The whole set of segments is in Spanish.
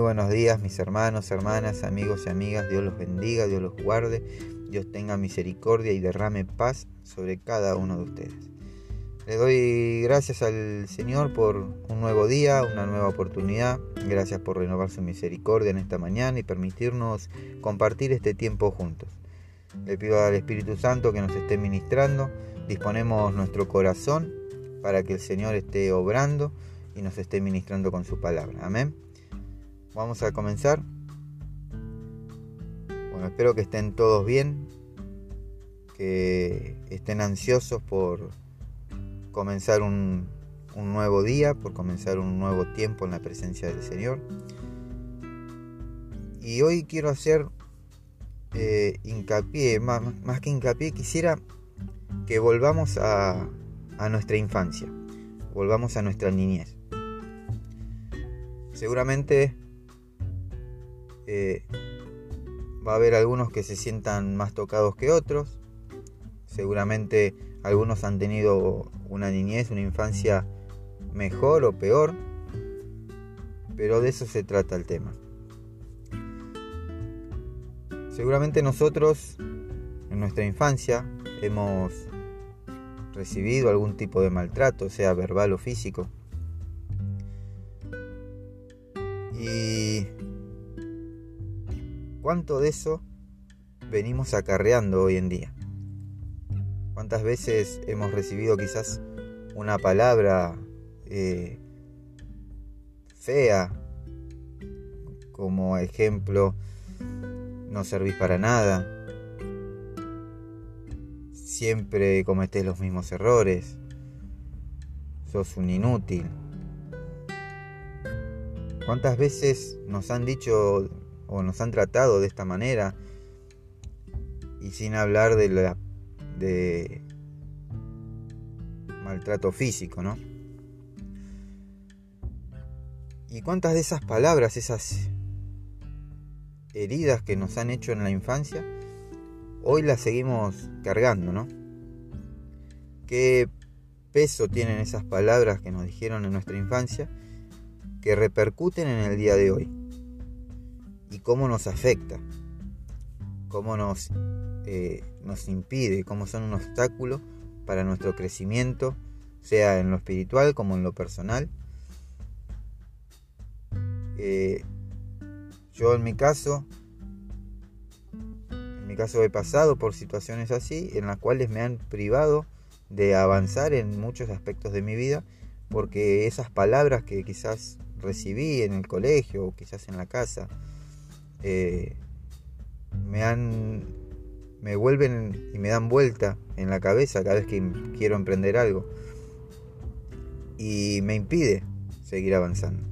Buenos días mis hermanos, hermanas, amigos y amigas. Dios los bendiga, Dios los guarde, Dios tenga misericordia y derrame paz sobre cada uno de ustedes. Le doy gracias al Señor por un nuevo día, una nueva oportunidad. Gracias por renovar su misericordia en esta mañana y permitirnos compartir este tiempo juntos. Le pido al Espíritu Santo que nos esté ministrando. Disponemos nuestro corazón para que el Señor esté obrando y nos esté ministrando con su palabra. Amén. Vamos a comenzar. Bueno, espero que estén todos bien, que estén ansiosos por comenzar un, nuevo día, por comenzar un nuevo tiempo en la presencia del Señor. Y hoy quiero hacer eh, hincapié, más, que hincapié, quisiera que volvamos a nuestra infancia, volvamos a nuestra niñez. Seguramente eh, va a haber algunos que se sientan más tocados que otros. Seguramente algunos han tenido una niñez, una infancia mejor o peor. Pero de eso se trata el tema. Seguramente nosotros en nuestra infancia hemos recibido algún tipo de maltrato, sea verbal o físico. ¿Cuánto de eso venimos acarreando hoy en día? ¿Cuántas veces hemos recibido quizás una palabra eh, fea como ejemplo, no servís para nada, siempre cometés los mismos errores, sos un inútil. ¿Cuántas veces nos han dicho o nos han tratado de esta manera y sin hablar de la de maltrato físico, ¿no? ¿Y cuántas de esas palabras, esas heridas que nos han hecho en la infancia, hoy las seguimos cargando, ¿no? ¿Qué peso tienen esas palabras que nos dijeron en nuestra infancia que repercuten en el día de hoy? Y cómo nos afecta, cómo nos, eh, nos impide, cómo son un obstáculo para nuestro crecimiento, sea en lo espiritual como en lo personal. Eh, yo en mi caso, en mi caso he pasado por situaciones así, en las cuales me han privado de avanzar en muchos aspectos de mi vida, porque esas palabras que quizás recibí en el colegio o quizás en la casa, eh, me han me vuelven y me dan vuelta en la cabeza cada vez que quiero emprender algo y me impide seguir avanzando.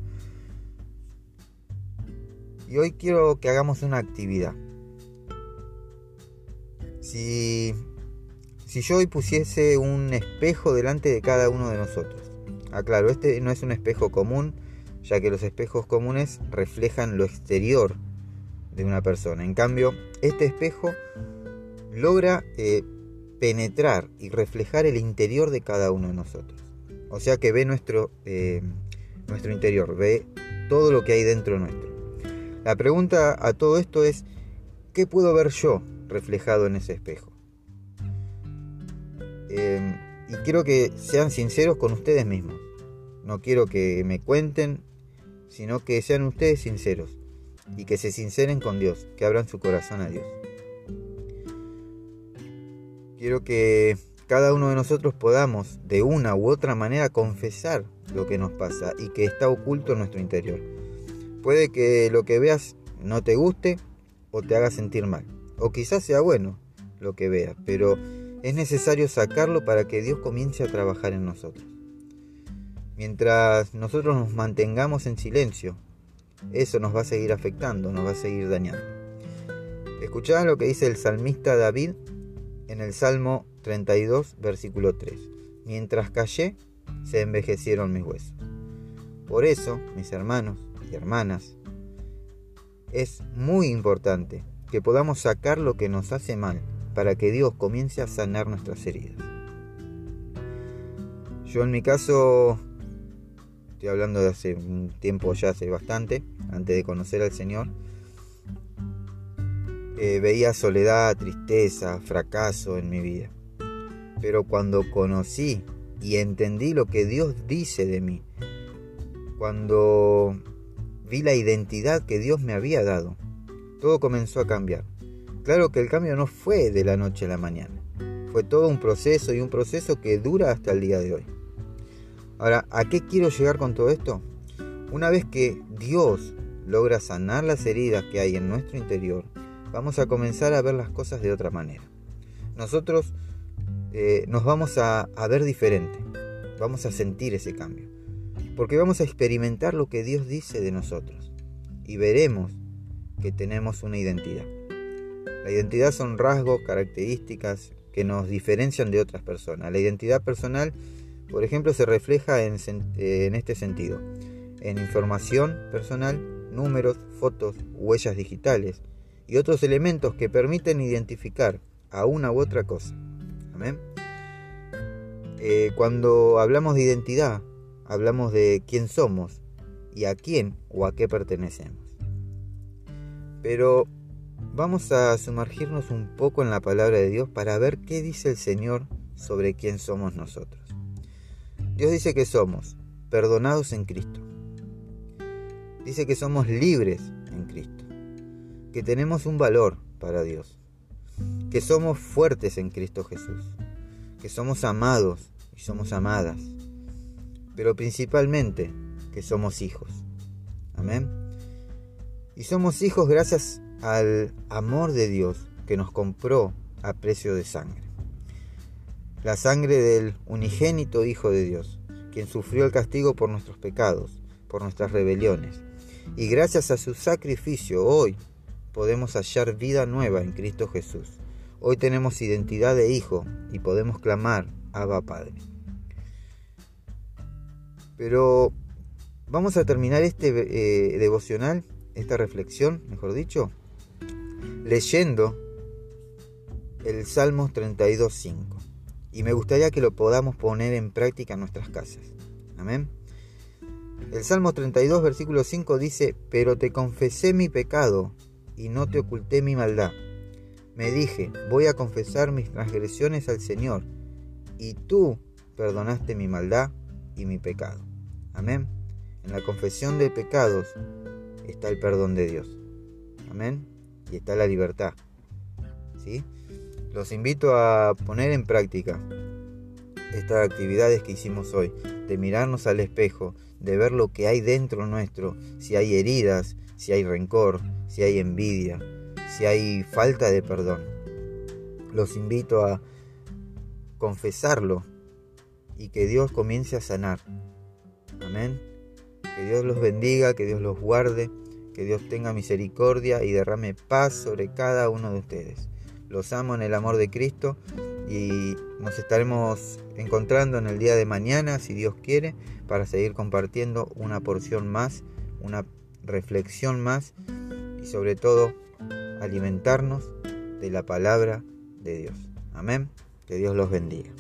Y hoy quiero que hagamos una actividad. Si, si yo hoy pusiese un espejo delante de cada uno de nosotros. Aclaro, este no es un espejo común, ya que los espejos comunes reflejan lo exterior de una persona. En cambio, este espejo logra eh, penetrar y reflejar el interior de cada uno de nosotros. O sea que ve nuestro, eh, nuestro interior, ve todo lo que hay dentro nuestro. La pregunta a todo esto es, ¿qué puedo ver yo reflejado en ese espejo? Em, y quiero que sean sinceros con ustedes mismos. No quiero que me cuenten, sino que sean ustedes sinceros y que se sinceren con Dios, que abran su corazón a Dios. Quiero que cada uno de nosotros podamos de una u otra manera confesar lo que nos pasa y que está oculto en nuestro interior. Puede que lo que veas no te guste o te haga sentir mal, o quizás sea bueno lo que veas, pero es necesario sacarlo para que Dios comience a trabajar en nosotros. Mientras nosotros nos mantengamos en silencio eso nos va a seguir afectando, nos va a seguir dañando. Escuchad lo que dice el salmista David en el Salmo 32, versículo 3. Mientras callé, se envejecieron mis huesos. Por eso, mis hermanos y hermanas, es muy importante que podamos sacar lo que nos hace mal para que Dios comience a sanar nuestras heridas. Yo en mi caso estoy hablando de hace un tiempo ya, hace bastante, antes de conocer al Señor, eh, veía soledad, tristeza, fracaso en mi vida. Pero cuando conocí y entendí lo que Dios dice de mí, cuando vi la identidad que Dios me había dado, todo comenzó a cambiar. Claro que el cambio no fue de la noche a la mañana, fue todo un proceso y un proceso que dura hasta el día de hoy. Ahora, ¿a qué quiero llegar con todo esto? Una vez que Dios logra sanar las heridas que hay en nuestro interior, vamos a comenzar a ver las cosas de otra manera. Nosotros eh, nos vamos a, a ver diferente, vamos a sentir ese cambio, porque vamos a experimentar lo que Dios dice de nosotros y veremos que tenemos una identidad. La identidad son rasgos, características que nos diferencian de otras personas. La identidad personal, por ejemplo, se refleja en, este sentido, en información personal, números, fotos, huellas digitales, y otros elementos que permiten identificar a una u otra cosa. Amén. Eh, cuando hablamos de identidad, hablamos de quién somos y a quién o a qué pertenecemos. Pero vamos a sumergirnos un poco en la palabra de Dios para ver qué dice el Señor sobre quién somos nosotros. Dios dice que somos perdonados en Cristo. Dice que somos libres en Cristo que tenemos un valor para Dios, que somos fuertes en Cristo Jesús, que somos amados y somos amadas, pero principalmente que somos hijos. Amén. Y somos hijos gracias al amor de Dios que nos compró a precio de sangre. La sangre del unigénito Hijo de Dios, quien sufrió el castigo por nuestros pecados, por nuestras rebeliones. Y gracias a su sacrificio hoy podemos hallar vida nueva en Cristo Jesús. Hoy tenemos identidad de hijo y podemos clamar Abba Padre. Pero vamos a terminar este eh, devocional, esta reflexión, mejor dicho, leyendo el Salmos 32.5. Y me gustaría que lo podamos poner en práctica en nuestras casas. Amén. El Salmo 32, versículo 5 dice, pero te confesé mi pecado y no te oculté mi maldad. Me dije, voy a confesar mis transgresiones al Señor, y tú perdonaste mi maldad y mi pecado. Amén. En la confesión de pecados está el perdón de Dios. Amén. Y está la libertad. ¿Sí? Los invito a poner en práctica estas actividades que hicimos hoy, de mirarnos al espejo, de ver lo que hay dentro nuestro, si hay heridas, si hay rencor, si hay envidia, si hay falta de perdón. Los invito a confesarlo y que Dios comience a sanar. Amén. Que Dios los bendiga, que Dios los guarde, que Dios tenga misericordia y derrame paz sobre cada uno de ustedes. Los amo en el amor de Cristo y nos estaremos encontrando en el día de mañana, si Dios quiere, para seguir compartiendo una porción más, una reflexión más y sobre todo alimentarnos de la palabra de Dios. Amén. Que Dios los bendiga.